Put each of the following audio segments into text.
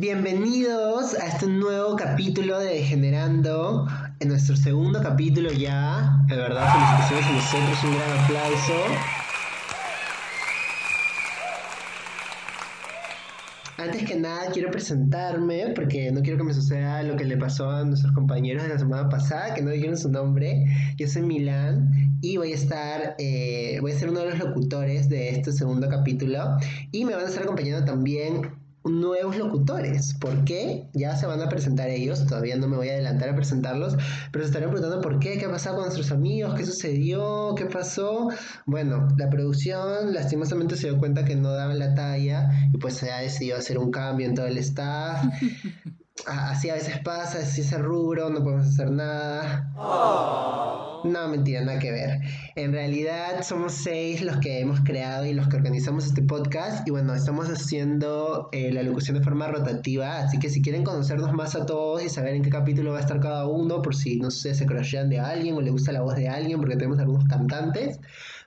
Bienvenidos a este nuevo capítulo de Degenerando, en nuestro segundo capítulo ya. De verdad, felicitaciones a nosotros, un gran aplauso. Antes que nada quiero presentarme porque no quiero que me suceda lo que le pasó a nuestros compañeros de la semana pasada que no dijeron su nombre. Yo soy Milán y voy a estar, eh, voy a ser uno de los locutores de este segundo capítulo y me van a estar acompañando también nuevos locutores. ¿Por qué? Ya se van a presentar ellos, todavía no me voy a adelantar a presentarlos, pero se estarán preguntando por qué, qué ha pasado con nuestros amigos, qué sucedió, qué pasó. Bueno, la producción lastimosamente se dio cuenta que no daban la talla y pues se ha decidido hacer un cambio en todo el staff. Así a veces pasa, así ese rubro, no podemos hacer nada. No, mentira, nada que ver. En realidad somos seis los que hemos creado y los que organizamos este podcast. Y bueno, estamos haciendo eh, la locución de forma rotativa. Así que si quieren conocernos más a todos y saber en qué capítulo va a estar cada uno, por si no sé, se crochean de alguien o le gusta la voz de alguien, porque tenemos algunos cantantes,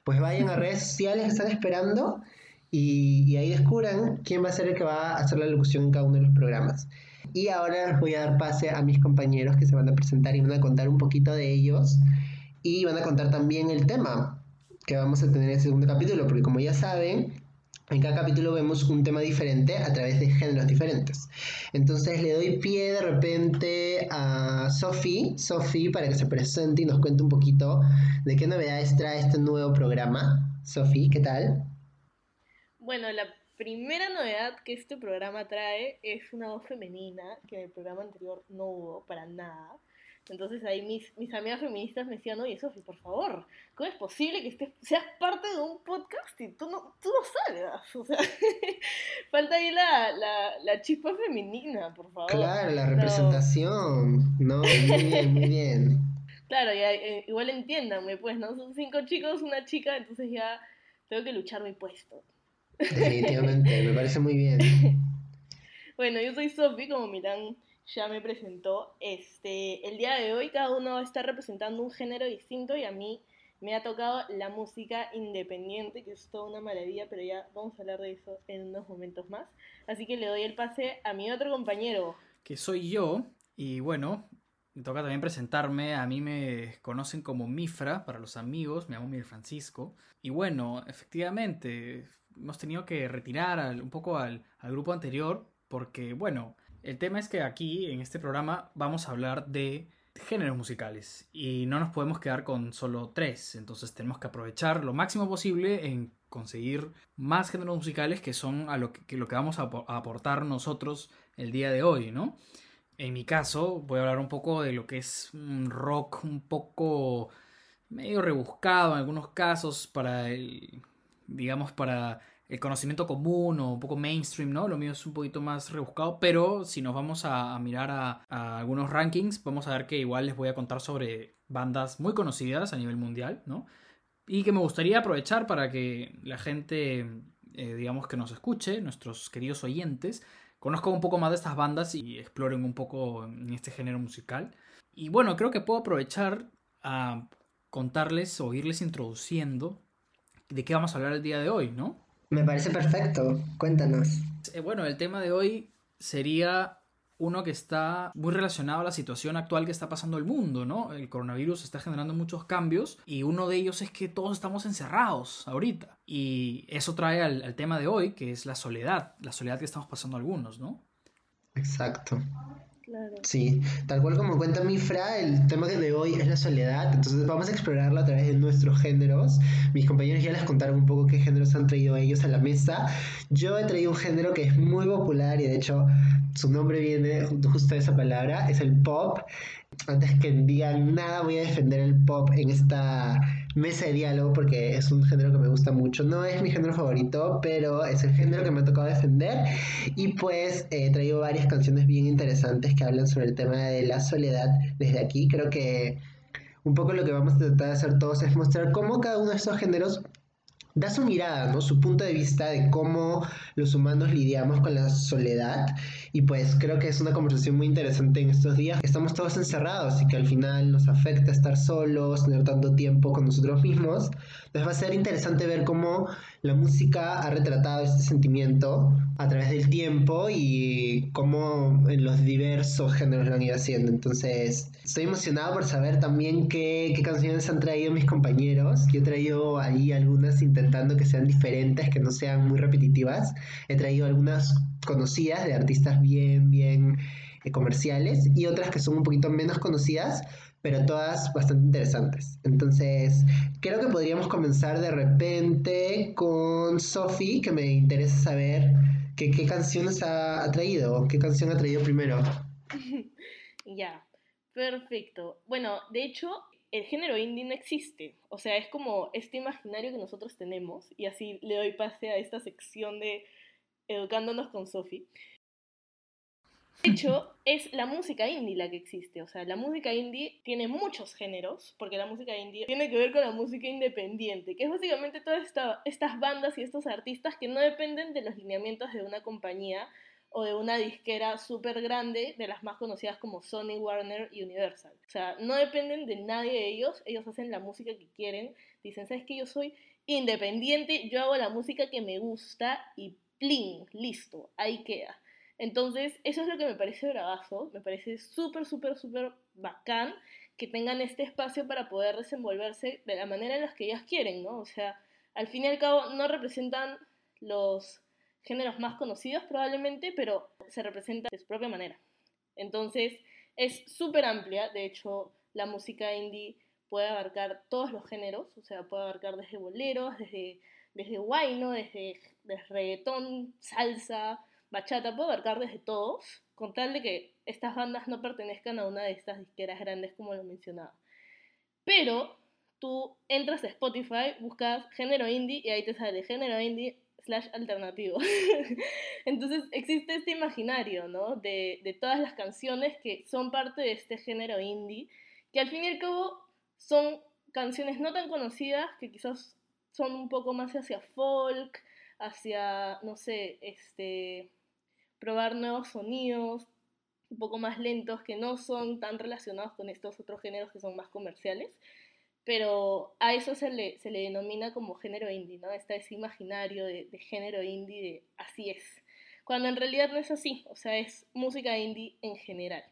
pues vayan a redes sociales que están esperando y, y ahí descubran quién va a ser el que va a hacer la locución en cada uno de los programas. Y ahora voy a dar pase a mis compañeros que se van a presentar y van a contar un poquito de ellos y van a contar también el tema que vamos a tener en el segundo capítulo, porque como ya saben, en cada capítulo vemos un tema diferente a través de géneros diferentes. Entonces le doy pie de repente a Sofi, Sofi, para que se presente y nos cuente un poquito de qué novedades trae este nuevo programa. Sofi, ¿qué tal? Bueno, la primera novedad que este programa trae es una voz femenina, que en el programa anterior no hubo para nada. Entonces ahí mis, mis amigas feministas me decían, oye, Sofi, por favor, ¿cómo es posible que estés, seas parte de un podcast y tú no, tú no salgas? O sea, falta ahí la, la, la, chispa femenina, por favor. Claro, la representación. No, muy bien, muy bien. Claro, ya, eh, igual entiéndanme, pues, ¿no? Son cinco chicos, una chica, entonces ya tengo que luchar mi puesto. Definitivamente, me parece muy bien. bueno, yo soy Sofi, como Milán ya me presentó. Este, el día de hoy cada uno está representando un género distinto y a mí me ha tocado la música independiente, que es toda una maravilla, pero ya vamos a hablar de eso en unos momentos más. Así que le doy el pase a mi otro compañero. Que soy yo, y bueno, me toca también presentarme. A mí me conocen como Mifra, para los amigos, me llamo Miguel Francisco. Y bueno, efectivamente, hemos tenido que retirar un poco al, grupo anterior, porque bueno, el tema es que aquí, en este programa, vamos a hablar de géneros musicales y no nos podemos quedar con solo tres, entonces tenemos que aprovechar lo máximo posible en conseguir más géneros musicales que son a lo que, lo que vamos a, aportar nosotros el día de hoy, ¿no? En mi caso voy a hablar un poco de lo que es un rock un poco medio rebuscado en algunos casos para el, digamos, para el conocimiento común o un poco mainstream, ¿no? Lo mío es un poquito más rebuscado, pero si nos vamos a, mirar a, algunos rankings, vamos a ver que igual les voy a contar sobre bandas muy conocidas a nivel mundial, ¿no? Y que me gustaría aprovechar para que la gente, eh, digamos, que nos escuche, nuestros queridos oyentes, conozcan un poco más de estas bandas y exploren un poco en este género musical. Y bueno, creo que puedo aprovechar a contarles o irles introduciendo de qué vamos a hablar el día de hoy, ¿no? Me parece perfecto. Cuéntanos. Eh, bueno, el tema de hoy sería uno que está muy relacionado a la situación actual que está pasando el mundo, ¿no? El coronavirus está generando muchos cambios y uno de ellos es que todos estamos encerrados ahorita. Y eso trae al, al tema de hoy, que es la soledad, la soledad que estamos pasando algunos, ¿no? Exacto. Sí, tal cual como cuenta Mifra, el tema de hoy es la soledad, entonces vamos a explorarlo a través de nuestros géneros. Mis compañeros ya les contaron un poco qué géneros han traído ellos a la mesa. Yo he traído un género que es muy popular y de hecho su nombre viene justo de esa palabra, es el pop. Antes que digan nada, voy a defender el pop en esta mesa de diálogo porque es un género que me gusta mucho. No es mi género favorito, pero es el género que me ha tocado defender. Y pues he traído varias canciones bien interesantes que hablan sobre el tema de la soledad desde aquí. Creo que un poco lo que vamos a tratar de hacer todos es mostrar cómo cada uno de estos géneros da su mirada, ¿no? Su punto de vista de cómo los humanos lidiamos con la soledad. Y pues creo que es una conversación muy interesante en estos días. Estamos todos encerrados y que al final nos afecta estar solos, tener tanto tiempo con nosotros mismos. Entonces va a ser interesante ver cómo la música ha retratado este sentimiento a través del tiempo y cómo los diversos géneros lo han ido haciendo. Entonces, estoy emocionado por saber también qué, qué canciones han traído mis compañeros. Yo he traído ahí algunas intentando que sean diferentes, que no sean muy repetitivas. He traído algunas conocidas de artistas bien, bien eh, comerciales y otras que son un poquito menos conocidas, pero todas bastante interesantes. Entonces, creo que podríamos comenzar de repente con Sophie, que me interesa saber qué, qué canciones ha, traído, qué canción ha traído primero. ya, perfecto. Bueno, de hecho, el género indie no existe. O sea, es como este imaginario que nosotros tenemos, y así le doy pase a esta sección de Educándonos con Sophie. De hecho, es la música indie la que existe. O sea, la música indie tiene muchos géneros, porque la música indie tiene que ver con la música independiente, que es básicamente todas estas bandas y estos artistas que no dependen de los lineamientos de una compañía o de una disquera súper grande, de las más conocidas como Sony, Warner y Universal. O sea, no dependen de nadie de ellos, ellos hacen la música que quieren, dicen, ¿sabes que Yo soy independiente, yo hago la música que me gusta y plin, listo, ahí queda. Entonces, eso es lo que me parece bravazo, me parece súper, súper, súper bacán que tengan este espacio para poder desenvolverse de la manera en la que ellas quieren, ¿no? O sea, al fin y al cabo no representan los géneros más conocidos probablemente, pero se representan de su propia manera. Entonces, es súper amplia, de hecho, la música indie puede abarcar todos los géneros, o sea, puede abarcar desde boleros, desde, desde guayno, desde, desde reggaetón, salsa, bachata puede abarcar desde todos, con tal de que estas bandas no pertenezcan a una de estas disqueras grandes como lo mencionaba. Pero tú entras a Spotify, buscas género indie y ahí te sale género indie slash alternativo. Entonces existe este imaginario, ¿no? De, de todas las canciones que son parte de este género indie, que al fin y al cabo son canciones no tan conocidas, que quizás son un poco más hacia folk, hacia, no sé, este, probar nuevos sonidos un poco más lentos que no son tan relacionados con estos otros géneros que son más comerciales, pero a eso se le, se le denomina como género indie, ¿no? Está ese imaginario de, género indie así es, cuando en realidad no es así, o sea, es música indie en general.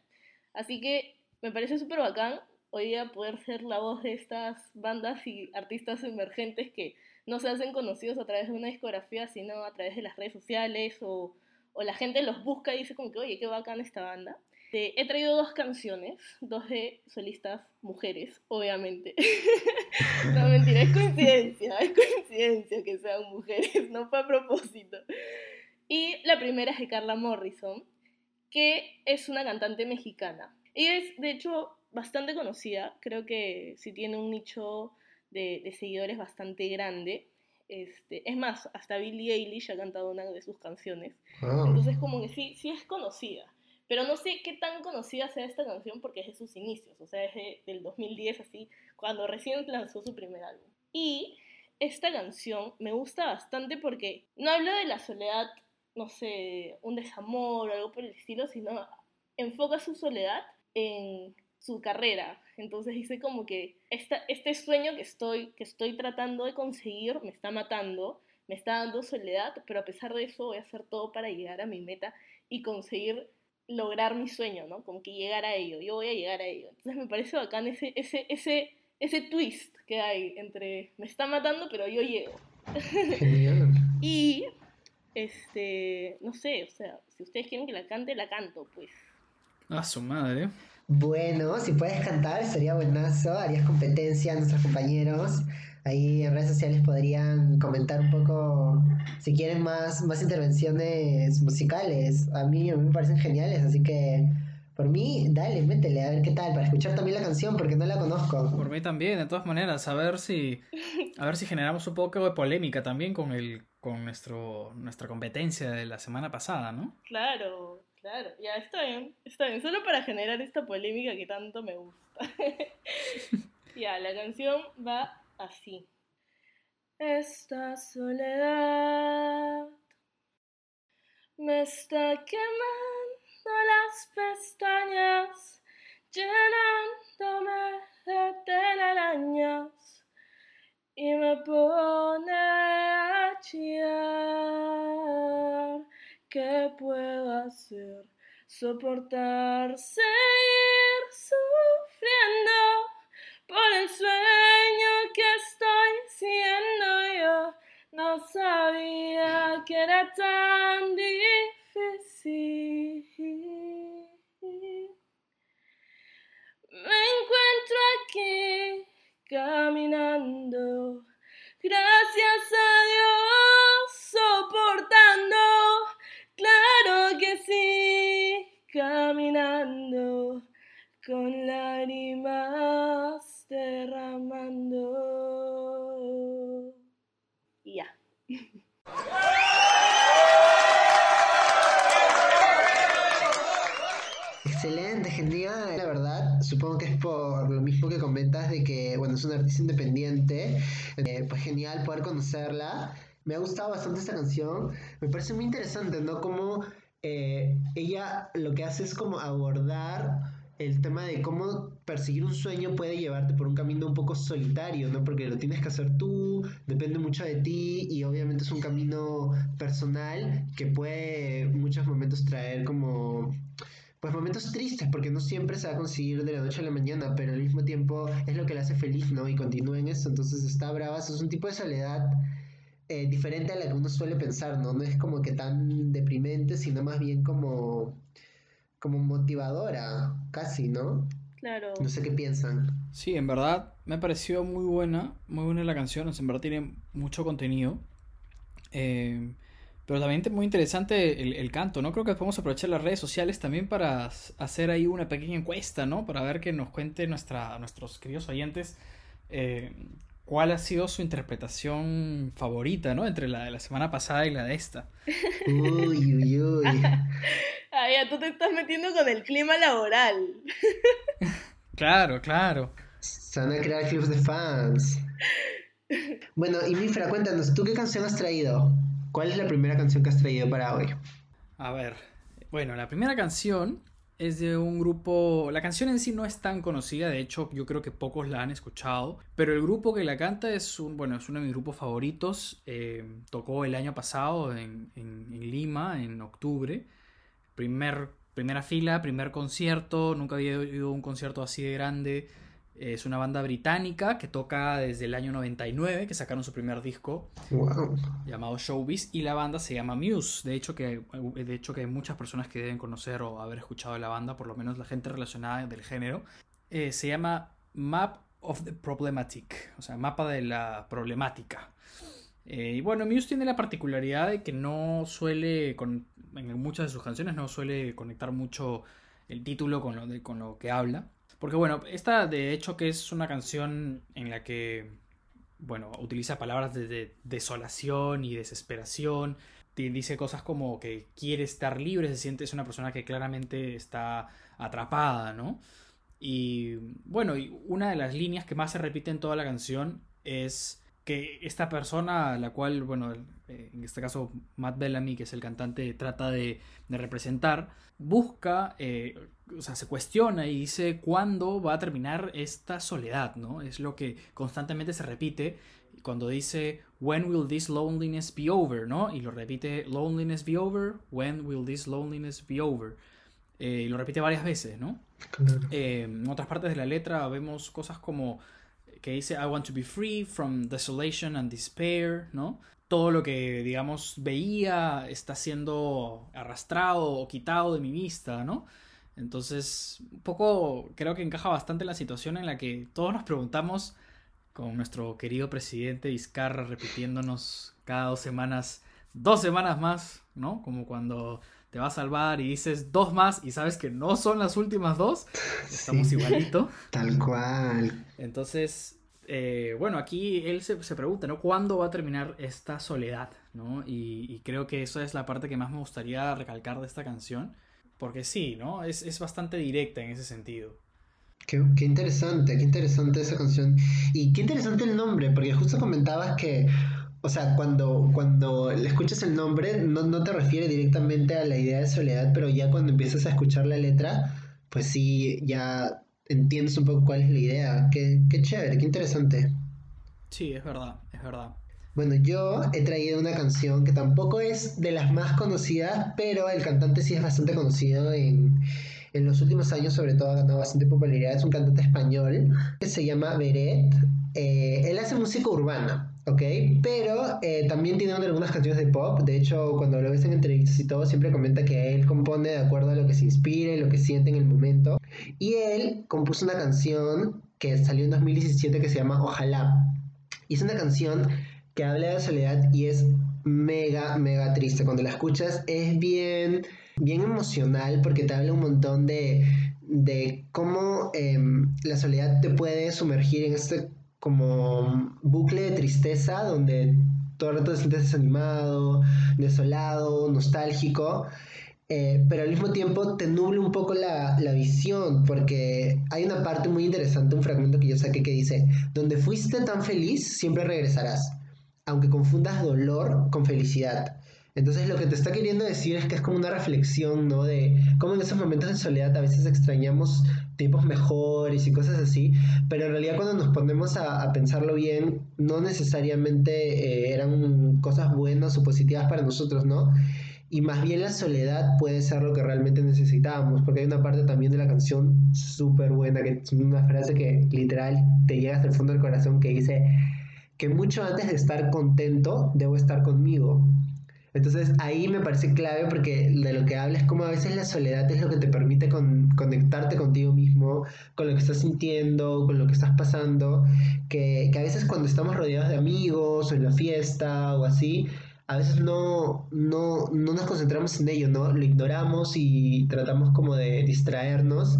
Así que me parece súper bacán hoy día poder ser la voz de estas bandas y artistas emergentes que no se hacen conocidos a través de una discografía, sino a través de las redes sociales o o la gente los busca y dice como que, oye, qué bacán esta banda. he traído dos canciones, dos de solistas mujeres, obviamente. no, mentira, es coincidencia, es coincidencia que sean mujeres, no fue a propósito. Y la primera es de Carla Morrison, que es una cantante mexicana. Ella es, de hecho, bastante conocida, creo que sí tiene un nicho de, de seguidores bastante grande. Este, es más, hasta Billie Eilish ha cantado una de sus canciones. Ah. Entonces, como que sí, sí es conocida. Pero no sé qué tan conocida sea esta canción porque es de sus inicios, o sea, es del 2010, así, cuando recién lanzó su primer álbum. Y esta canción me gusta bastante porque no habla de la soledad, no sé, un desamor o algo por el estilo, sino enfoca su soledad en su carrera. Entonces dice como que esta, este sueño que estoy, que estoy tratando de conseguir me está matando, me está dando soledad, pero a pesar de eso voy a hacer todo para llegar a mi meta y conseguir lograr mi sueño, ¿no? Como que llegar a ello, yo voy a llegar a ello. Entonces me parece bacán ese, ese, ese, ese twist que hay entre me está matando, pero yo llego. y, este, no sé, o sea, si ustedes quieren que la cante, la canto, pues. A su madre. Bueno, si puedes cantar sería buenazo, harías competencia a nuestros compañeros. Ahí en redes sociales podrían comentar un poco si quieren más, más intervenciones musicales. A mí, a mí me parecen geniales, así que por mí, dale, métele, a ver qué tal, para escuchar también la canción, porque no la conozco. Por mí también, de todas maneras, a ver si, a ver si generamos un poco de polémica también con el, con nuestro, nuestra competencia de la semana pasada, ¿no? Claro. Claro, ya está bien, está bien, solo para generar esta polémica que tanto me gusta. ya, la canción va así. Esta soledad me está quemando las pestañas, llenándome de telarañas y me pone a chillar ¿qué puedo hacer? Soportar, seguir sufriendo por el sueño que estoy siendo yo. No sabía que era tan difícil. Me encuentro aquí caminando. Gracias a Dios, caminando con lágrimas derramando. Ya. Excelente, genial, la verdad. Supongo que es por lo mismo que comentas de que, bueno, es una artista independiente. eh, pues genial poder conocerla. Me ha gustado bastante esta canción. Me parece muy interesante, ¿no? Como eh, ella lo que hace es como abordar el tema de cómo perseguir un sueño puede llevarte por un camino un poco solitario, ¿no? Porque lo tienes que hacer tú, depende mucho de ti y obviamente es un camino personal que puede en muchos momentos traer como pues momentos tristes, porque no siempre se va a conseguir de la noche a la mañana, pero al mismo tiempo es lo que le hace feliz, ¿no? Y continúa en eso, entonces está brava, es un tipo de soledad eh, diferente a la que uno suele pensar, ¿no? No es como que tan deprimente, sino más bien como, como motivadora, casi, ¿no? Claro. No sé qué piensan. Sí, en verdad me pareció muy buena, muy buena la canción, en verdad tiene mucho contenido. Eh, pero también es muy interesante el, el canto, ¿no? Creo que podemos aprovechar las redes sociales también para hacer ahí una pequeña encuesta, ¿no? Para ver que nos cuente nuestra, nuestros queridos oyentes eh, cuál ha sido su interpretación favorita, ¿no? Entre la de la semana pasada y la de esta. Uy, uy, uy. Ah, ya, tú te estás metiendo con el clima laboral. Claro, claro. Se van a crear clubs de fans. Bueno, y Mifra, cuéntanos, ¿tú qué canción has traído? ¿Cuál es la primera canción que has traído para hoy? A ver, bueno, la primera canción es de un grupo, la canción en sí no es tan conocida, de hecho yo creo que pocos la han escuchado, pero el grupo que la canta es un, bueno, es uno de mis grupos favoritos, eh, tocó el año pasado en, en- Lima, en octubre, primer, primera fila, primer concierto, nunca había ido un concierto así de grande, es una banda británica que toca desde el año 99, que sacaron su primer disco, Wow. llamado Showbiz y la banda se llama Muse. De hecho que de hecho que hay muchas personas que deben conocer o haber escuchado de la banda, por lo menos la gente relacionada del género. Eh, se llama Map of the Problematic, o sea, mapa de la problemática. Eh, y bueno, Muse tiene la particularidad de que no suele, con, en muchas de sus canciones no suele conectar mucho el título con lo, de- con lo que habla. Porque bueno, esta de hecho que es una canción en la que bueno, utiliza palabras de, de desolación y desesperación. Dice cosas como que quiere estar libre, se siente, es una persona que claramente está atrapada, ¿no? Y bueno, y una de las líneas que más se repite en toda la canción es que esta persona, la cual, bueno, eh, en este caso Matt Bellamy, que es el cantante, trata de, de representar, busca, eh, o sea, se cuestiona y dice cuándo va a terminar esta soledad, ¿no? Es lo que constantemente se repite cuando dice When will this loneliness be over, ¿no? Y lo repite Loneliness be over, When will this loneliness be over. Eh, y lo repite varias veces, ¿no? Claro. Eh, en otras partes de la letra vemos cosas como que dice I want to be free from desolation and despair, ¿no? Todo lo que, digamos, veía está siendo arrastrado o quitado de mi vista, ¿no? Entonces, un poco creo que encaja bastante la situación en la que todos nos preguntamos, con nuestro querido presidente Vizcarra repitiéndonos cada dos semanas, dos semanas más, ¿no? Como cuando te va a salvar y dices dos más y sabes que no son las últimas dos, estamos Sí. igualito. Tal cual. Entonces, eh, bueno, aquí él se, se pregunta, ¿no? ¿Cuándo va a terminar esta soledad? ¿no? Y, y creo que esa es la parte que más me gustaría recalcar de esta canción, porque sí, ¿no? Es, es bastante directa en ese sentido. Qué, qué interesante, qué interesante esa canción. Y qué interesante el nombre, porque justo comentabas que, o sea, cuando, cuando le escuchas el nombre, no, no te refiere directamente a la idea de soledad, pero ya cuando empiezas a escuchar la letra, pues sí, ya entiendes un poco cuál es la idea. Qué, qué chévere, qué interesante. Sí, es verdad, es verdad. Bueno, yo he traído una canción que tampoco es de las más conocidas, pero el cantante sí es bastante conocido en, en los últimos años, sobre todo ha ganado bastante popularidad. Es un cantante español que se llama Beret. Eh, él hace música urbana, ¿ok? Pero eh, también tiene algunas canciones de pop. De hecho, cuando lo ves en entrevistas y todo, siempre comenta que él compone de acuerdo a lo que se inspire, lo que siente en el momento. Y él compuso una canción que salió en 2017 que se llama Ojalá. Y es una canción que habla de soledad y es mega, mega triste. Cuando la escuchas es bien, bien emocional porque te habla un montón de, de cómo em, la soledad te puede sumergir en este como bucle de tristeza donde todo el rato te sientes desanimado, desolado, nostálgico. Eh, pero al mismo tiempo te nuble un poco la, la, visión, porque hay una parte muy interesante, un fragmento que yo saqué que dice, donde fuiste tan feliz, siempre regresarás aunque confundas dolor con felicidad. Entonces lo que te está queriendo decir es que es como una reflexión, ¿no? De cómo en esos momentos de soledad a veces extrañamos tiempos mejores y cosas así, pero en realidad cuando nos ponemos a, pensarlo bien, no necesariamente eh, eran cosas buenas o positivas para nosotros, ¿no? Y más bien la soledad puede ser lo que realmente necesitábamos, porque hay una parte también de la canción súper buena, que es una frase que literal te llega hasta el fondo del corazón, que dice que mucho antes de estar contento, debo estar conmigo. Entonces ahí me parece clave porque de lo que habla es como a veces la soledad es lo que te permite conectarte contigo mismo, con lo que estás sintiendo, con lo que estás pasando, que, que, a veces cuando estamos rodeados de amigos o en la fiesta o así, a veces no, no, no nos concentramos en ello, ¿no? Lo ignoramos y tratamos como de distraernos.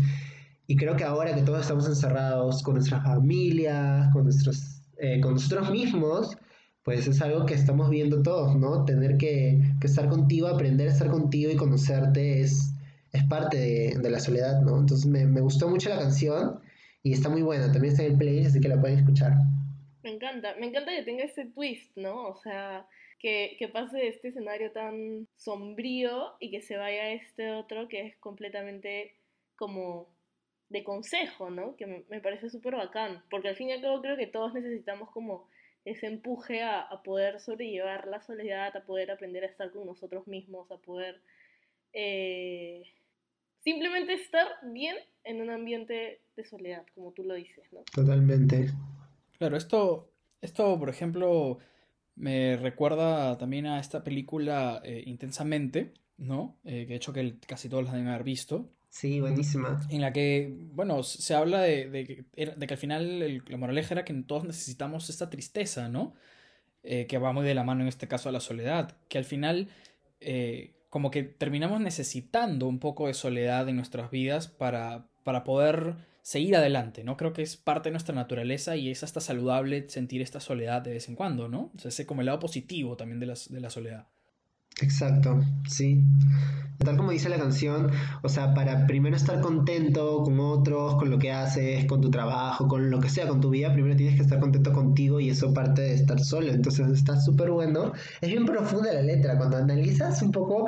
Y creo que ahora que todos estamos encerrados con nuestras familias, con nuestros eh, con nosotros mismos, pues es algo que estamos viendo todos, ¿no? Tener que, estar contigo, aprender a estar contigo y conocerte es, es parte de, la soledad, ¿no? Entonces me, gustó mucho la canción y está muy buena, también está en el playlist, así que la pueden escuchar. Me encanta, me encanta que tenga ese twist, ¿no? O sea, que, que pase de este escenario tan sombrío y que se vaya a este otro que es completamente como de consejo, ¿no? Que me, parece súper bacán, porque al fin y al cabo creo que todos necesitamos como ese empuje a, poder sobrellevar la soledad, a poder aprender a estar con nosotros mismos, a poder eh, simplemente estar bien en un ambiente de soledad, como tú lo dices, ¿no? Totalmente. Claro, esto, esto por ejemplo, me recuerda también a esta película eh, Intensamente, ¿no? Eh, que de hecho que casi todos la deben haber visto. Sí, buenísima. En la que, bueno, se habla de, de, que al final la moraleja era que todos necesitamos esta tristeza, ¿no? Eh, que va muy de la mano en este caso a la soledad, que al final eh, como que terminamos necesitando un poco de soledad en nuestras vidas para, para poder seguir adelante, ¿no? Creo que es parte de nuestra naturaleza y es hasta saludable sentir esta soledad de vez en cuando, ¿no? O sea, ese como el lado positivo también de de la soledad. Exacto, sí. Tal como dice la canción, o sea, para primero estar contento con otros, con lo que haces, con tu trabajo, con lo que sea, con tu vida, primero tienes que estar contento contigo y eso parte de estar solo. Entonces está súper bueno. Es bien profunda la letra. Cuando analizas un poco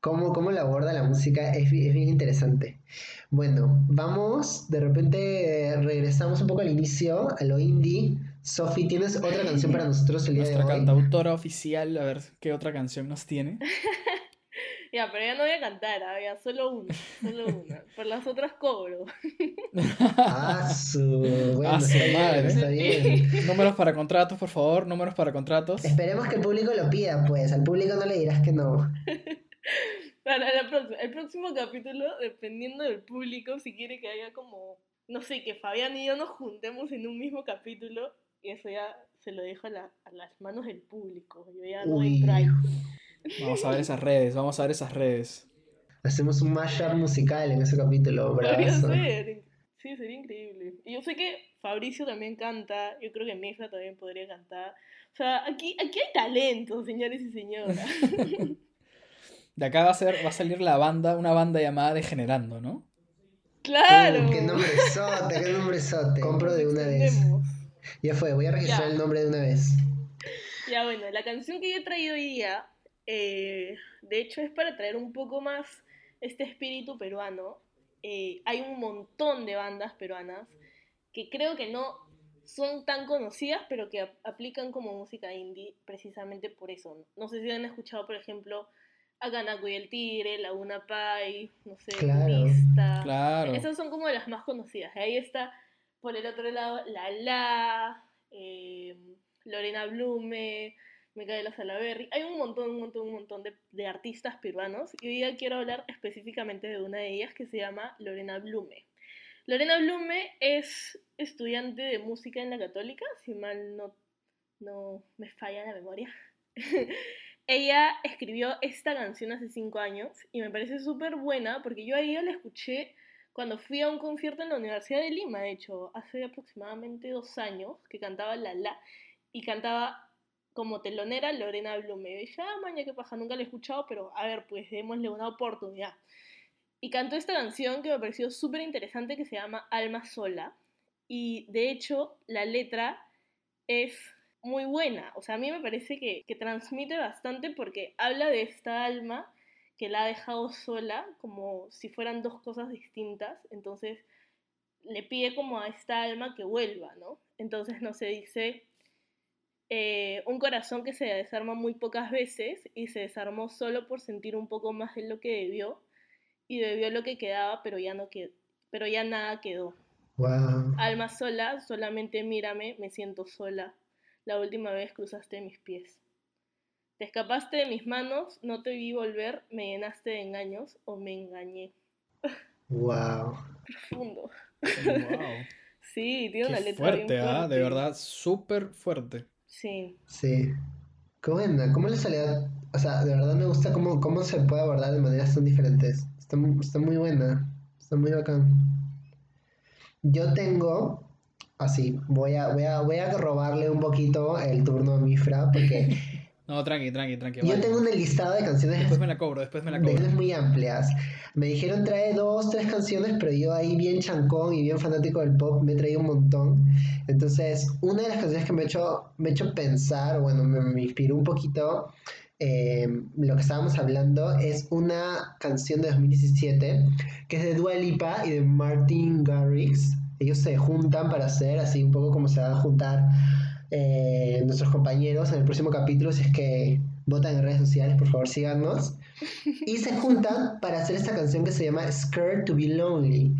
cómo, cómo la aborda la música, es, es bien interesante. Bueno, vamos, de repente regresamos un poco al inicio, a lo indie Sofi, ¿tienes otra canción para nosotros el día de hoy? Nuestra cantautora oficial, a ver qué otra canción nos tiene. ya, pero ya no voy a cantar, ya solo una, solo una. Por las otras cobro. ah, su, bueno, ah, su madre. Está bien. Números para contratos, por favor, números para contratos. Esperemos que el público lo pida, pues. Al público no le dirás que no. Para el próximo capítulo, dependiendo del público, si quiere que haya como, no sé, que Fabián y yo nos juntemos en un mismo capítulo, y eso ya se lo dejo a, las manos del público. Yo ya no Vamos a ver esas redes, vamos a ver esas redes. Hacemos un mashup musical en ese capítulo, Sí, sería increíble. Y yo sé que Fabricio también canta, yo creo que Mesa también podría cantar. O sea, aquí, aquí hay talento, señores y señoras. De acá va a, ser, va a salir la banda, una banda llamada Degenerando, ¿no? ¡Claro! ¡Qué nombre sote, qué nombre sote! Compro de una vez. Ya fue, voy a registrar el nombre de una vez. Ya bueno, la canción que yo he traído hoy día, eh, de hecho es para traer un poco más este espíritu peruano. Eh, hay un montón de bandas peruanas que creo que no son tan conocidas, pero que aplican como música indie precisamente por eso. No sé si han escuchado, por ejemplo, a Ganaco y el Tigre, Laguna Pai, no sé, Claro. Claro. Esas son como las más conocidas. Ahí está, por el otro lado, La La, eh, Lorena Blume, Micaela Salaberry. Hay un montón, un montón, un montón de, de artistas peruanos. Y hoy quiero hablar específicamente de una de ellas que se llama Lorena Blume. Lorena Blume es estudiante de música en la Católica, si mal no, no me falla la memoria. ella escribió esta canción hace cinco años y me parece súper buena porque yo a ella la escuché cuando fui a un concierto en la Universidad de Lima, de hecho, hace aproximadamente dos años, que cantaba La La y cantaba como telonera Lorena Blume. Y dije, ah, maña, qué paja, nunca la he escuchado, pero a ver, pues démosle una oportunidad. Y cantó esta canción que me pareció súper interesante que se llama Alma Sola. Y de hecho, la letra es muy buena. O sea, a mí me parece que, que transmite bastante porque habla de esta alma que la ha dejado sola, como si fueran dos cosas distintas. Entonces, le pide como a esta alma que vuelva, ¿no? Entonces, no se dice eh, un corazón que se desarma muy pocas veces y se desarmó solo por sentir un poco más de lo que debió y bebió lo que quedaba, pero ya no quedó, pero ya nada quedó. Wow. Alma sola, solamente mírame, me siento sola. La última vez cruzaste mis pies. Te escapaste de mis manos, no te vi volver, me llenaste de engaños o me engañé. Wow. Profundo. Wow. Sí, tiene una Qué letra bien fuerte, ¿ah? De fuerte. verdad, súper fuerte. Sí, Sí. Qué buena. ¿Cómo la soledad? O sea, de verdad me gusta cómo, cómo se puede abordar de maneras tan diferentes. Está, está muy buena. Está muy bacán. Yo tengo. Así, voy a, voy a, voy a robarle un poquito el turno a Mifra, porque No, tranqui, tranqui, tranqui. yo vale. tengo un listado de canciones Después me la cobro, después me la de cobro. canciones muy amplias. Me dijeron trae dos, tres canciones, pero yo ahí bien chancón y bien fanático del pop me he traído un montón. Entonces, una de las canciones que me ha hecho, me hecho pensar, bueno, me, me inspiró un poquito eh, lo que estábamos hablando, es una canción de 2017 que es de Dua Lipa y de Martin Garrix. Ellos se juntan para hacer así un poco como se van a juntar eh, nuestros compañeros en el próximo capítulo, si es que votan en redes sociales, por favor síganos. Y se juntan para hacer esta canción que se llama Scared to be Lonely.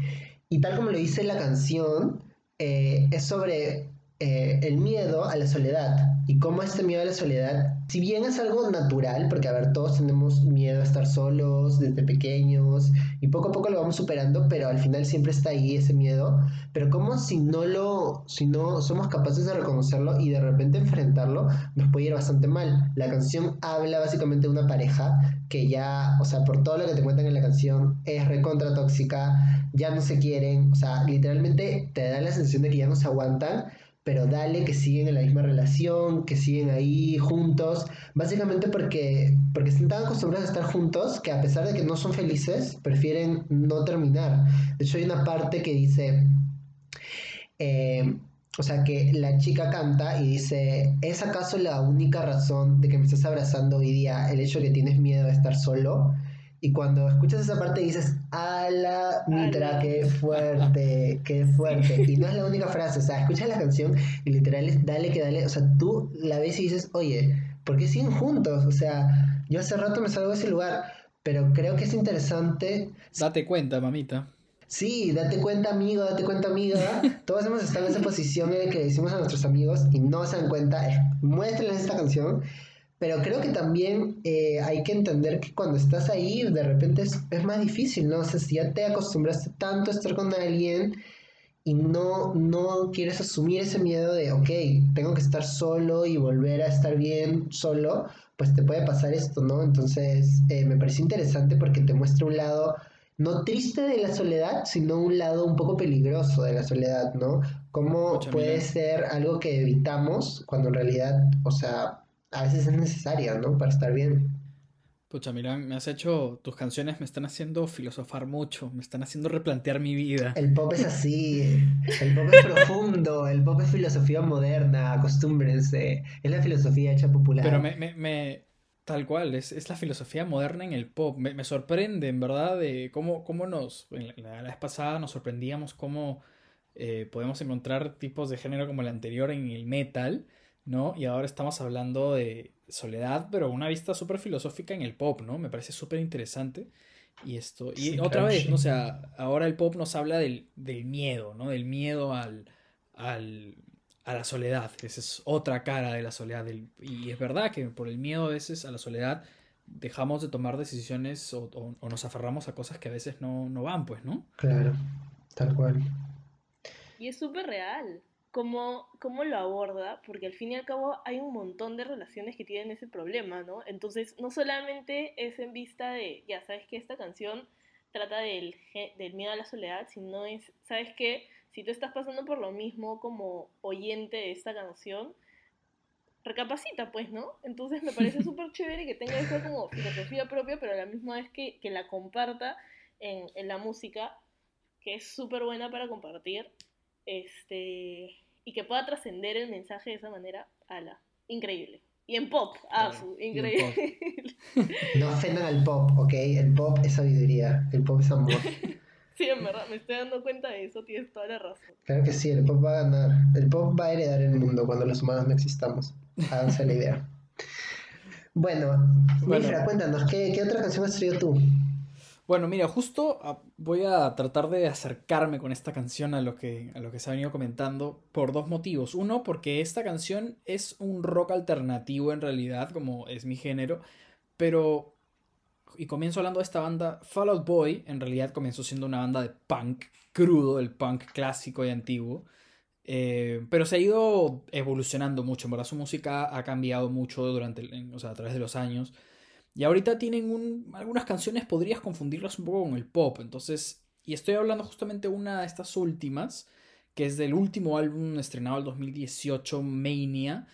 Y tal como lo dice la canción, eh, es sobre eh, el miedo a la soledad. Y cómo este miedo a la soledad, si bien es algo natural, porque a ver, todos tenemos miedo a estar solos desde pequeños y poco a poco lo vamos superando, pero al final siempre está ahí ese miedo. Pero como si no lo, si no somos capaces de reconocerlo y de repente enfrentarlo, nos puede ir bastante mal. La canción habla básicamente de una pareja que ya, o sea, por todo lo que te cuentan en la canción, es recontra tóxica, ya no se quieren, o sea, literalmente te da la sensación de que ya no se aguantan, pero dale que siguen en la misma relación, que siguen ahí juntos, básicamente porque, porque están tan acostumbrados a estar juntos que a pesar de que no son felices, prefieren no terminar. De hecho, hay una parte que dice, eh, o sea, que la chica canta y dice, ¿es acaso la única razón de que me estás abrazando hoy día el hecho de que tienes miedo de estar solo? Y cuando escuchas esa parte dices, ala, Mitra, Ala. qué fuerte, qué fuerte. Y no es la única frase, o sea, escuchas la canción y literal es dale que dale, o sea, tú la ves y dices, oye, ¿por qué siguen juntos? O sea, yo hace rato me salgo de ese lugar, pero creo que es interesante Date cuenta, mamita. Sí, date cuenta, amigo, date cuenta, amiga. Todos hemos estado en esa posición en la que le decimos a nuestros amigos y no se dan cuenta. Muéstrenles esta canción. Pero creo que también eh, hay que entender que cuando estás ahí, de repente es, es más difícil, ¿no? O sea, si ya te acostumbraste tanto a estar con alguien y no, no quieres asumir ese miedo de, ok, tengo que estar solo y volver a estar bien solo, pues te puede pasar esto, ¿no? Entonces, eh, me pareció interesante porque te muestra un lado no triste de la soledad, sino un lado un poco peligroso de la soledad, ¿no? Cómo puede mira. ser algo que evitamos cuando en realidad, o sea, a veces es necesaria, ¿no? Para estar bien. Pucha, Milán, me has hecho, tus canciones me están haciendo filosofar mucho, me están haciendo replantear mi vida. El pop es así, el pop es profundo, el pop es filosofía moderna, acostúmbrense, es la filosofía hecha popular. Pero me, me, me- tal cual, es, es la filosofía moderna en el pop. Me, me sorprende, en verdad, de cómo, cómo nos, en la, la vez pasada nos sorprendíamos cómo eh, podemos encontrar tipos de género como el anterior en el metal, ¿no? Y ahora estamos hablando de soledad, pero una vista súper filosófica en el pop, ¿no? Me parece súper interesante. Y esto, y otra vez, ¿no? o sea, ahora el pop nos habla del, del miedo, ¿no? Del miedo al, al, a la soledad. Esa es otra cara de la soledad. y es verdad que por el miedo a veces a la soledad dejamos de tomar decisiones o, o nos aferramos a cosas que a veces no, no van, pues, ¿no? Claro, tal cual. Y es súper real cómo, cómo lo aborda, porque al fin y al cabo hay un montón de relaciones que tienen ese problema, ¿no? Entonces, no solamente es en vista de, ya sabes que esta canción trata del, del miedo a la soledad, sino es, sabes que si tú estás pasando por lo mismo como oyente de esta canción, recapacita, pues, ¿no? Entonces me parece súper chévere que tenga esa como filosofía propia, pero a la misma vez que, que la comparta en, en la música, que es súper buena para compartir este, y que pueda trascender el mensaje de esa manera, ala, increíble. Y en pop, ah, increíble. No ofendan al pop, ¿ok? El pop es sabiduría, el pop es amor. Sí, en verdad, me estoy dando cuenta de eso, tienes toda la razón. Claro que sí, el pop va a ganar. El pop va a heredar el mundo cuando los humanos no existamos. Háganse la idea. Bueno, Mifra, cuéntanos, ¿qué, ¿qué otra canción has traído tú? Bueno, mira, justo ah, voy a tratar de acercarme con esta canción a lo que, a lo que se ha venido comentando por dos motivos. Uno, porque esta canción es un rock alternativo en realidad, como es mi género, pero... Y comienzo hablando de esta banda, Fall Out Boy, en realidad comenzó siendo una banda de punk crudo, el punk clásico y antiguo. Eh, pero se ha ido evolucionando mucho, en verdad su música ha cambiado mucho durante, o sea, a través de los años. Y ahorita tienen un, algunas canciones, podrías confundirlas un poco con el pop. Entonces, y estoy hablando justamente de una de estas últimas, que es del último álbum estrenado el 2018, Mania.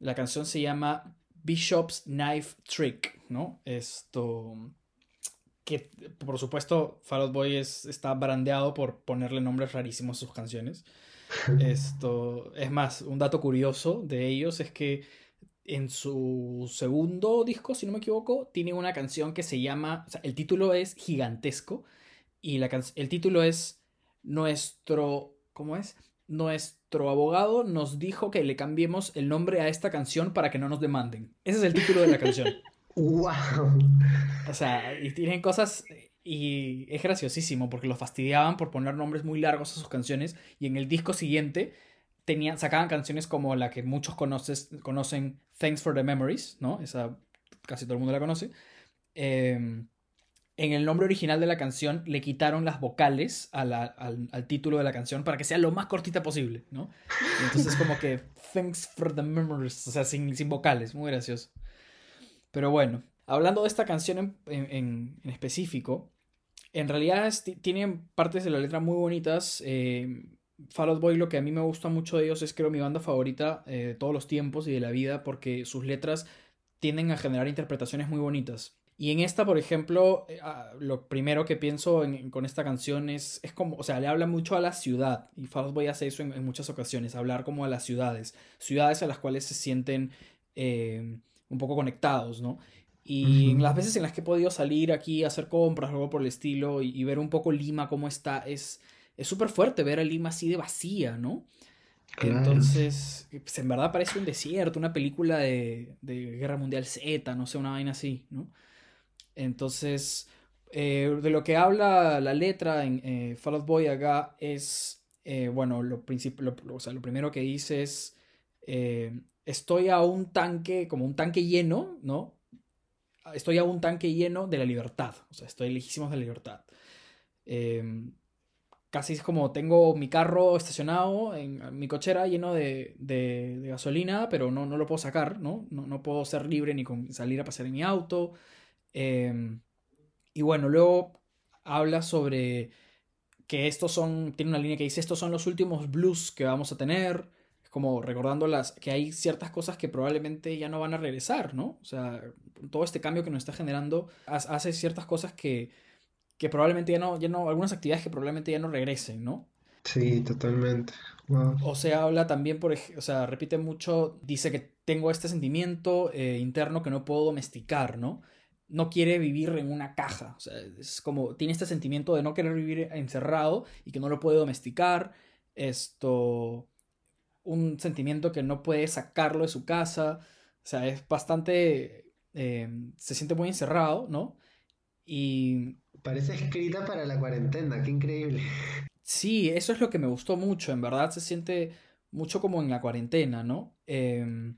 La canción se llama Bishop's Knife Trick, ¿no? Esto que por supuesto Fall Out Boy está brandeado por ponerle nombres rarísimos a sus canciones. Esto es más, un dato curioso de ellos es que en su segundo disco, si no me equivoco, tiene una canción que se llama, o sea, el título es gigantesco y la el título es Nuestro, ¿cómo es? Nuestro abogado nos dijo que le cambiemos el nombre a esta canción para que no nos demanden. Ese es el título de la canción. ¡Wow! O sea, y tienen cosas y es graciosísimo porque lo fastidiaban por poner nombres muy largos a sus canciones y en el disco siguiente tenían, sacaban canciones como la que muchos conoces, conocen, Thanks for the Memories, ¿no? Esa casi todo el mundo la conoce. Em, en el nombre original de la canción le quitaron las vocales al, al, título de la canción para que sea lo más cortita posible, ¿no? entonces como que Thanks for the Memories, o sea, sin, sin vocales, muy gracioso. Pero bueno, hablando de esta canción en, en, específico, en realidad tiene partes de la letra muy bonitas. Eh, Fall Out Boy lo que a mí me gusta mucho de ellos es creo mi banda favorita eh, de todos los tiempos y de la vida porque sus letras tienden a generar interpretaciones muy bonitas. Y en esta, por ejemplo, eh, ah, lo primero que pienso con esta canción es, es como, o sea, le habla mucho a la ciudad. Y Fall Out Boy hace eso en, muchas ocasiones, hablar como a las ciudades. Ciudades a las cuales se sienten eh, un poco conectados, ¿no? Y las veces en las que he podido salir aquí a hacer compras, algo por el estilo, y, y ver un poco Lima, cómo está, es es súper fuerte ver a Lima así de vacía, ¿no? Entonces, pues en verdad parece un desierto, una película de, Guerra Mundial Z, no sé, una vaina así, ¿no? Entonces, eh, de lo que habla la letra en eh, Fall Out Boy acá es, eh, bueno, lo, lo, o sea, lo primero que dice es, estoy a un tanque, como un tanque lleno, ¿no? Estoy a un tanque lleno de la libertad, o sea, estoy lejísimos de la libertad. Em, casi es como tengo mi carro estacionado en mi cochera lleno de, de, gasolina, pero no, no, lo puedo sacar, ¿no? ¿no? ¿no? puedo ser libre ni con salir a pasear en mi auto. Em, y bueno, luego habla sobre que estos son, tiene una línea que dice, estos son los últimos blues que vamos a tener, como recordando las, que hay ciertas cosas que probablemente ya no van a regresar, ¿no? O sea, todo este cambio que nos está generando hace ciertas cosas que que probablemente ya no, ya no, algunas actividades que probablemente ya no regresen, ¿no? Sí, totalmente. O sea, habla también, por o sea, repite mucho, dice que tengo este sentimiento eh, interno que no puedo domesticar, ¿no? No quiere vivir en una caja, o sea, es como, tiene este sentimiento de no querer vivir encerrado y que no lo puede domesticar. esto, un sentimiento que no puede sacarlo de su casa, o sea, es bastante, eh, se siente muy encerrado, ¿no? Y... Parece escrita para la cuarentena, qué increíble. Sí, eso es lo que me gustó mucho, en verdad se siente mucho como en la cuarentena, ¿no? Em,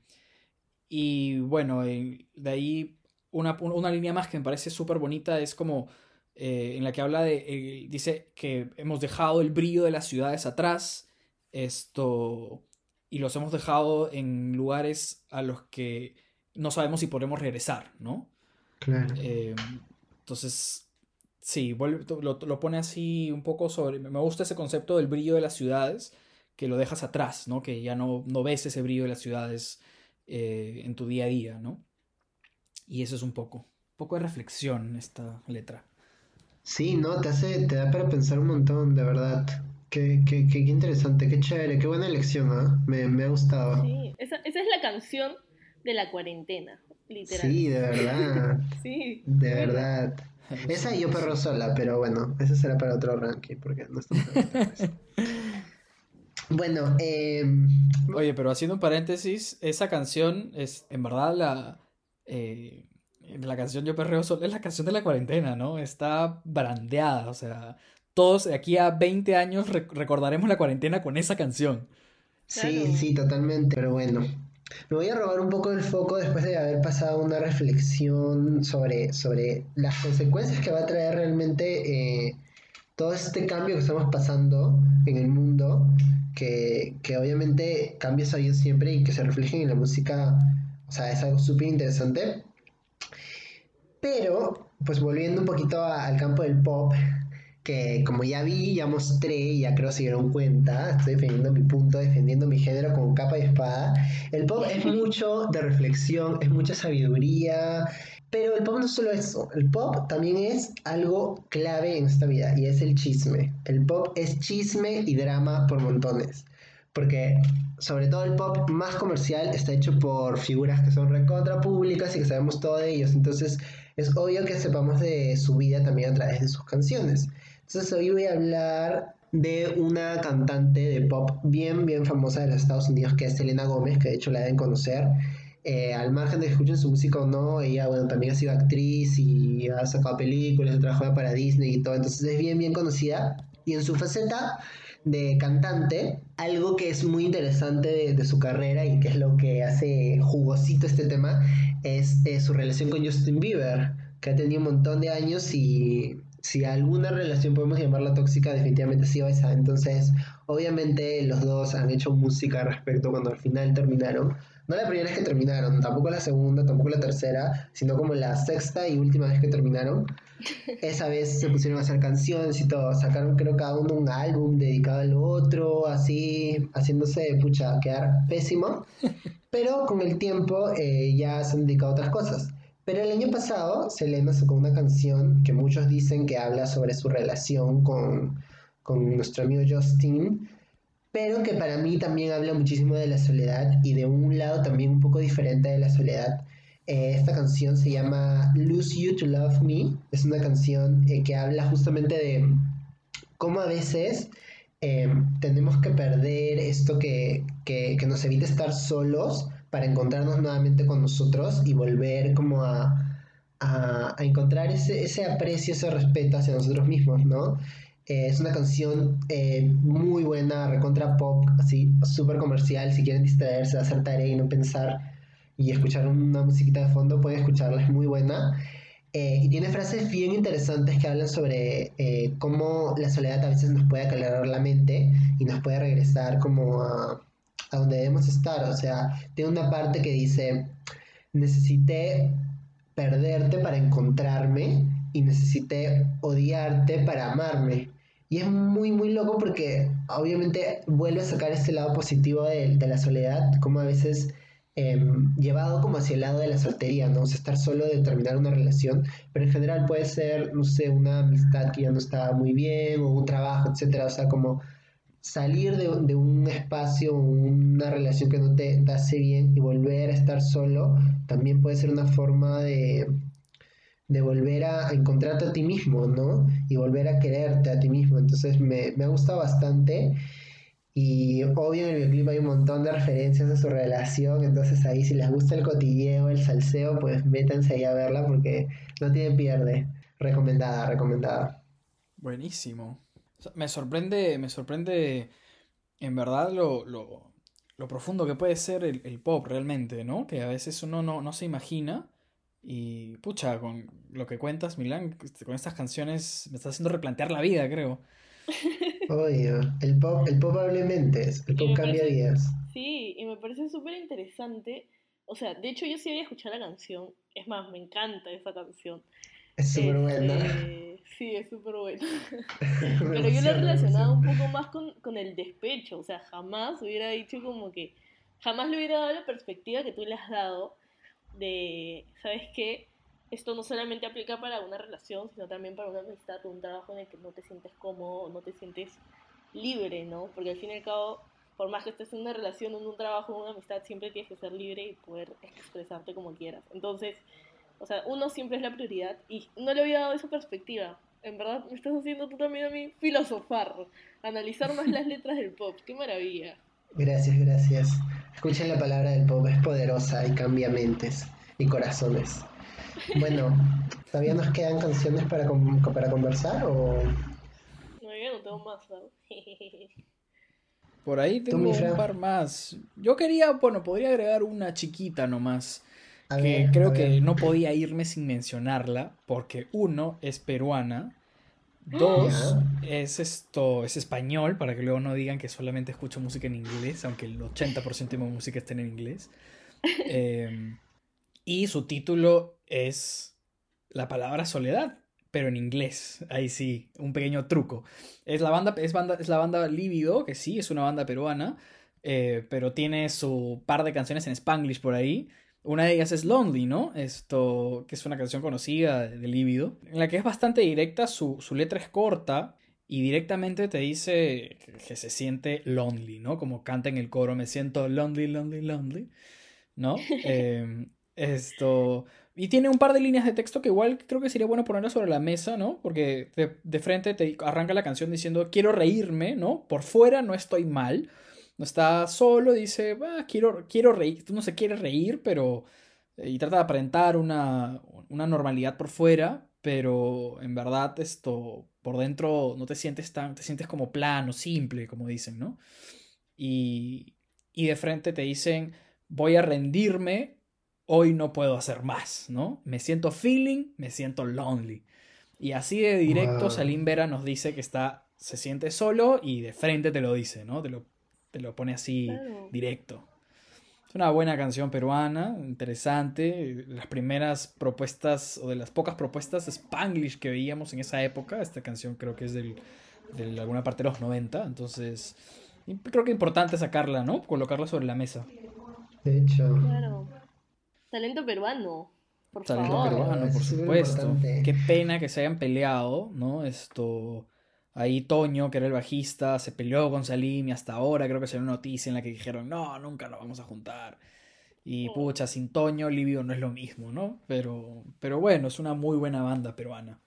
y bueno, de ahí una, una, línea más que me parece súper bonita es como eh, en la que habla de, eh, dice que hemos dejado el brillo de las ciudades atrás, esto, y los hemos dejado en lugares a los que no sabemos si podemos regresar, ¿no? Claro. Em, entonces, sí, lo, lo, pone así un poco sobre, me gusta ese concepto del brillo de las ciudades, que lo dejas atrás, ¿no? Que ya no, no ves ese brillo de las ciudades eh, en tu día a día, ¿no? Y eso es un poco, un poco de reflexión en esta letra. Sí, no, te hace, te da para pensar un montón, de verdad. Qué, qué, qué, interesante, qué chévere, qué buena elección, ¿ah? Me, me, ha gustado. Sí, esa, esa es la canción de la cuarentena, literal. Sí, de verdad. sí. De verdad. Esa y yo perro sola, pero bueno, esa será para otro ranking, porque no está Bueno, eh... Oye, pero haciendo un paréntesis, esa canción es, en verdad, la... Eh, la canción Yo Perreo Solo es la canción de la cuarentena, ¿no? Está brandeada, o sea, todos de aquí a 20 años recordaremos la cuarentena con esa canción. Sí, sí, totalmente, pero bueno. Me voy a robar un poco el foco después de haber pasado una reflexión sobre, sobre las consecuencias que va a traer realmente eh, todo este cambio que estamos pasando en el mundo que, que obviamente cambios hay siempre y que se reflejen en la música, o sea, es algo súper interesante. Pero, pues volviendo un poquito al campo del pop, que como ya vi, ya mostré, ya creo se dieron cuenta, estoy defendiendo mi punto, defendiendo mi género con capa y espada. El pop es mucho de reflexión, es mucha sabiduría, pero el pop no solo eso, el pop también es algo clave en esta vida y es el chisme. El pop es chisme y drama por montones. Porque sobre todo el pop más comercial está hecho por figuras que son recontra públicas y que sabemos todo de ellos. Entonces es obvio que sepamos de su vida también a través de sus canciones. Entonces hoy voy a hablar de una cantante de pop bien, bien famosa de los Estados Unidos que es Selena Gómez, que de hecho la deben conocer. Eh, al margen de que escuchen su música o no, ella bueno, también ha sido actriz y ha sacado películas, ha trabajado para Disney y todo, entonces es bien, bien conocida. Y en su faceta de cantante, algo que es muy interesante de, su carrera y que es lo que hace jugosito este tema, es, es su relación con Justin Bieber, que ha tenido un montón de años y si alguna relación podemos llamarla tóxica, definitivamente ha sido esa. Entonces, obviamente los dos han hecho música respecto cuando al final terminaron. No la primera vez que terminaron, tampoco la segunda, tampoco la tercera, sino como la sexta y última vez que terminaron. Esa vez se pusieron a hacer canciones y todo, sacaron creo cada uno un álbum dedicado al otro, así, haciéndose, pucha, quedar pésimo. Pero con el tiempo eh, ya se han dedicado a otras cosas. Pero el año pasado Selena sacó una canción que muchos dicen que habla sobre su relación con, con nuestro amigo Justin, pero que para mí también habla muchísimo de la soledad y de un lado también un poco diferente de la soledad. Eh, esta canción se llama Lose You to Love Me, es una canción eh, que habla justamente de cómo a veces eh, tenemos que perder esto que, que, que nos evita estar solos para encontrarnos nuevamente con nosotros y volver como a, a, encontrar ese, ese, aprecio, ese respeto hacia nosotros mismos, ¿no? Eh, es una canción eh, muy buena, recontra pop, así, súper comercial. Si quieren distraerse, hacer tarea y no pensar y escuchar una musiquita de fondo, pueden escucharla, es muy buena. Eh, y tiene frases bien interesantes que hablan sobre cómo la soledad a veces nos puede aclarar la mente y nos puede regresar como a, a donde debemos estar. O sea, tiene una parte que dice, necesité perderte para encontrarme y necesité odiarte para amarme. Y es muy, muy loco porque obviamente vuelve a sacar este lado positivo de, la soledad, como a veces em, llevado como hacia el lado de la soltería, ¿no? O sea, estar solo de terminar una relación, pero en general puede ser, no sé, una amistad que ya no está muy bien, o un trabajo, etcétera, o sea, como salir de, de, un espacio, una relación que no te, hace bien y volver a estar solo, también puede ser una forma de, de volver a, encontrarte a ti mismo, ¿no? Y volver a quererte a ti mismo. Entonces me, me ha gustado bastante. Y obvio en el videoclip hay un montón de referencias a su relación, entonces ahí si les gusta el cotilleo, el salseo, pues métanse ahí a verla porque no tiene pierde. Recomendada, recomendada. Buenísimo. Me sorprende, me sorprende en verdad lo, profundo que puede ser el, pop realmente, ¿no? Que a veces uno no, no se imagina. Y pucha, con lo que cuentas, Milán, con estas canciones me está haciendo replantear la vida, creo. Oye, el pop, el pop el pop cambia días. Sí, y me parece súper interesante. O sea, de hecho yo sí había escuchado la canción. Es más, me encanta esa canción. Es súper buena. Sí, es súper buena. Pero yo lo he relacionado un poco más con, con el despecho. O sea, jamás hubiera dicho como que. Jamás le hubiera dado la perspectiva que tú le has dado de, ¿sabes qué? esto no solamente aplica para una relación, sino también para una amistad o un trabajo en el que no te sientes cómodo, no te sientes libre, ¿no? Porque al fin y al cabo, por más que estés en una relación, en un trabajo, en una amistad, siempre tienes que ser libre y poder expresarte como quieras. Entonces, o sea, uno siempre es la prioridad y no le había dado esa perspectiva. En verdad, me estás haciendo tú también a mí filosofar, analizar más las letras del pop. ¡Qué maravilla! Gracias, gracias. Escuchen la palabra del pop, es poderosa y cambia mentes y corazones. Bueno, ¿todavía nos quedan canciones para, para conversar o...? No, yo no tengo más, Por ahí tengo un par más. Yo quería, bueno, podría agregar una chiquita nomás. Que creo que no podía irme sin mencionarla, porque uno es peruana, dos es esto, es español, para que luego no digan que solamente escucho música en inglés, aunque el 80% de mi música esté en inglés. Eh, y su título es la palabra soledad, pero en inglés. Ahí sí, un pequeño truco. Es la banda, es banda, es la banda Lívido, que sí, es una banda peruana, eh, pero tiene su par de canciones en Spanglish por ahí. Una de ellas es Lonely, ¿no? Esto, que es una canción conocida de Lívido, en la que es bastante directa, su, su letra es corta, y directamente te dice que se siente lonely, ¿no? Como canta en el coro, me siento lonely, lonely, lonely, ¿no? Eh, esto. Y tiene un par de líneas de texto que igual creo que sería bueno ponerlas sobre la mesa, ¿no? Porque de, frente te arranca la canción diciendo quiero reírme, ¿no? Por fuera no estoy mal. No está solo, dice, ah, quiero, quiero reír. Tú no se quiere reír, pero. Y trata de aparentar una, una normalidad por fuera, pero en verdad esto por dentro no te sientes tan, te sientes como plano, simple, como dicen, ¿no? Y, y de frente te dicen, voy a rendirme hoy no puedo hacer más, ¿no? Me siento feeling, me siento lonely. Y así de directo Salim Vera nos dice que está, se siente solo y de frente te lo dice, ¿no? Te lo, te lo pone así directo. Es una buena canción peruana, interesante. Las primeras propuestas, o de las pocas propuestas Spanglish que veíamos en esa época. Esta canción creo que es del, de alguna parte de los 90. Entonces, creo que es importante sacarla, ¿no? Colocarla sobre la mesa. De hecho. Claro. Talento peruano. Por Talento peruano, por supuesto. Qué pena que se hayan peleado, ¿no? Esto. Ahí Toño, que era el bajista, se peleó con Salim y hasta ahora creo que se una noticia en la que dijeron, no, nunca nos vamos a juntar. Y oh. pucha, sin Toño, Lívido no es lo mismo, ¿no? Pero, pero bueno, es una muy buena banda peruana.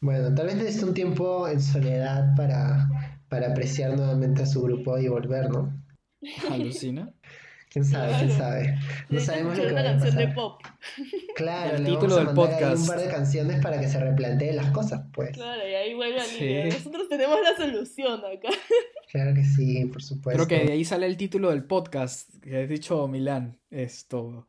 Bueno, tal vez necesite un tiempo en soledad para, para apreciar nuevamente a su grupo y volver, ¿no? Alucina. ¿Quién sabe? ¿Quién sabe? No sabemos lo que va a canción de pop. Claro, el título del podcast. un par de canciones para que se replanteen las cosas, pues. Claro, y ahí vuelve a Nosotros tenemos la solución acá. Claro que sí, por supuesto. Creo que de ahí sale el título del podcast que has dicho Milán. Esto.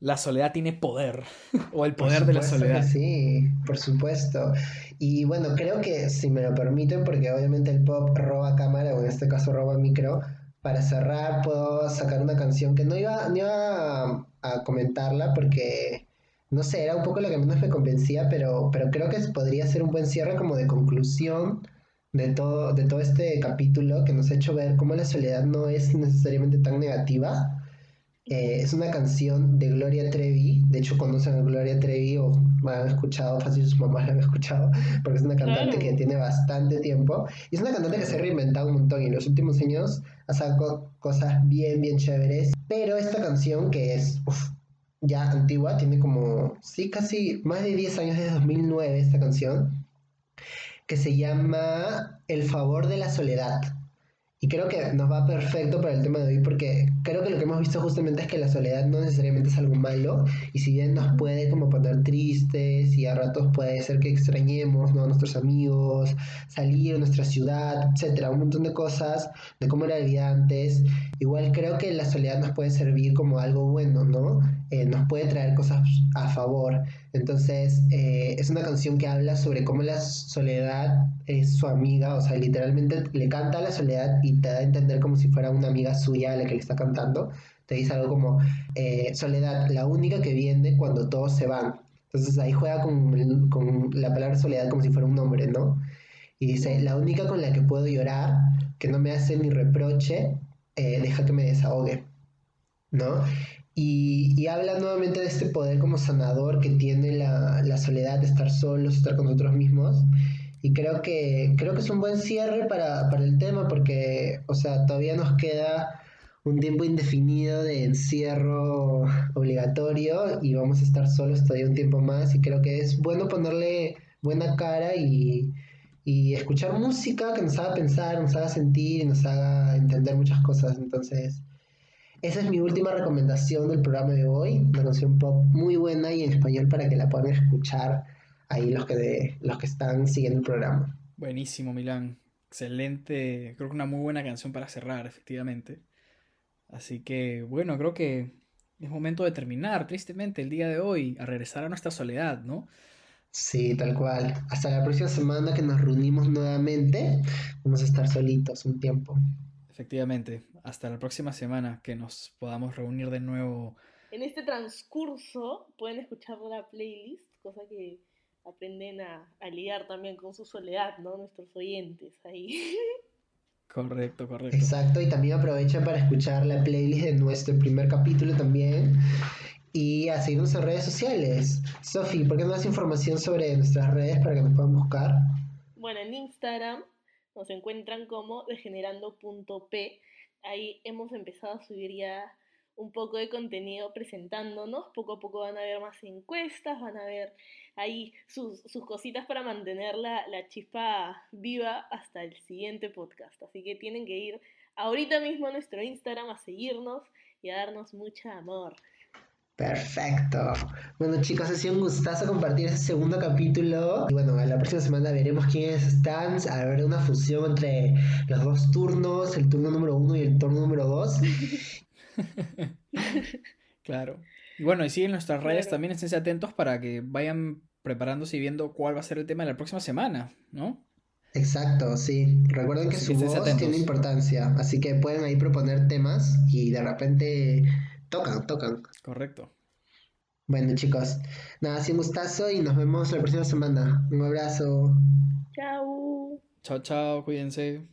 La soledad tiene poder. o el poder de la soledad. Sí, por supuesto. Y bueno, creo que si me lo permiten, porque obviamente el pop roba cámara, o en este caso roba micro para cerrar, puedo sacar una canción que no iba, ni iba a, comentarla porque, no sé, era un poco la que menos me convencía, pero, pero creo que podría ser un buen cierre como de conclusión de todo, de todo este capítulo que nos ha hecho ver cómo la soledad no es necesariamente tan negativa eh, es una canción de Gloria Trevi. De hecho, conocen a Gloria Trevi o han escuchado, fácil sus mamás la han escuchado, porque es una cantante que tiene bastante tiempo. Y es una cantante que se ha reinventado un montón y en los últimos años ha sacado cosas bien, bien chéveres. Pero esta canción, que es ya antigua, tiene como, sí, casi más de 10 años, desde 2009 esta canción, que se llama El favor de la soledad. Y creo que nos va perfecto para el tema de hoy porque creo que lo que hemos visto justamente es que la soledad no necesariamente es algo malo y si bien nos puede como poner tristes y a ratos puede ser que extrañemos ¿no? a nuestros amigos, salir a nuestra ciudad, etcétera, un montón de cosas de cómo era la vida antes, igual creo que la soledad nos puede servir como algo bueno, ¿no? Eh, nos puede traer cosas a favor. Entonces, eh, es una canción que habla sobre cómo la soledad es su amiga, o sea, literalmente le canta a la soledad y te da a entender como si fuera una amiga suya la que le está cantando. Te dice algo como, eh, soledad, la única que viene cuando todos se van. Entonces ahí juega con, con la palabra soledad como si fuera un nombre, ¿no? Y dice, la única con la que puedo llorar, que no me hace ni reproche, deja que me desahogue, ¿no? Y, habla nuevamente de este poder como sanador que tiene la, la, soledad de estar solos, estar con nosotros mismos. Y creo que, creo que es un buen cierre para, para el tema porque, o sea, todavía nos queda un tiempo indefinido de encierro obligatorio y vamos a estar solos todavía un tiempo más y creo que es bueno ponerle buena cara y, y escuchar música que nos haga pensar, nos haga sentir y nos haga entender muchas cosas. Entonces, esa es mi última recomendación del programa de hoy, una canción pop muy buena y en español para que la puedan escuchar ahí los que, los que están siguiendo el programa. Buenísimo, Milán. Excelente, creo que una muy buena canción para cerrar, efectivamente. Así que, bueno, creo que es momento de terminar, tristemente, el día de hoy, a regresar a nuestra soledad, ¿no? Sí, tal cual. Hasta la próxima semana que nos reunimos nuevamente, vamos a estar solitos un tiempo. Efectivamente, hasta la próxima semana que nos podamos reunir de nuevo. En este transcurso pueden escuchar la playlist, cosa que aprenden a, a lidiar también con su soledad, ¿no? Nuestros oyentes ahí. Correcto, correcto. Exacto, y también aprovechen para escuchar la playlist de nuestro primer capítulo también y a seguirnos en redes sociales. Sofi, ¿por qué no das información sobre nuestras redes para que nos puedan buscar? Bueno, en Instagram nos encuentran como degenerando.p. Ahí hemos empezado a subir ya un poco de contenido presentándonos. Poco a poco van a ver más encuestas, van a ver ahí sus, sus cositas para mantener la, la chispa viva hasta el siguiente podcast. Así que tienen que ir ahorita mismo a nuestro Instagram a seguirnos y a darnos mucho amor. Perfecto. Bueno chicos, ha sido un gustazo compartir este segundo capítulo. Y bueno, la próxima semana veremos quiénes están. Habrá una fusión entre los dos turnos, el turno número uno y el turno número dos. claro. Y bueno, y siguen nuestras redes también, estén atentos para que vayan preparándose y viendo cuál va a ser el tema de la próxima semana, ¿no? Exacto, sí. Recuerden que su voz tiene importancia, así que pueden ahí proponer temas y de repente tocan, tocan. Correcto. Bueno, chicos, nada, sin gustazo y nos vemos la próxima semana. Un abrazo. Chao. Chao, chao, cuídense.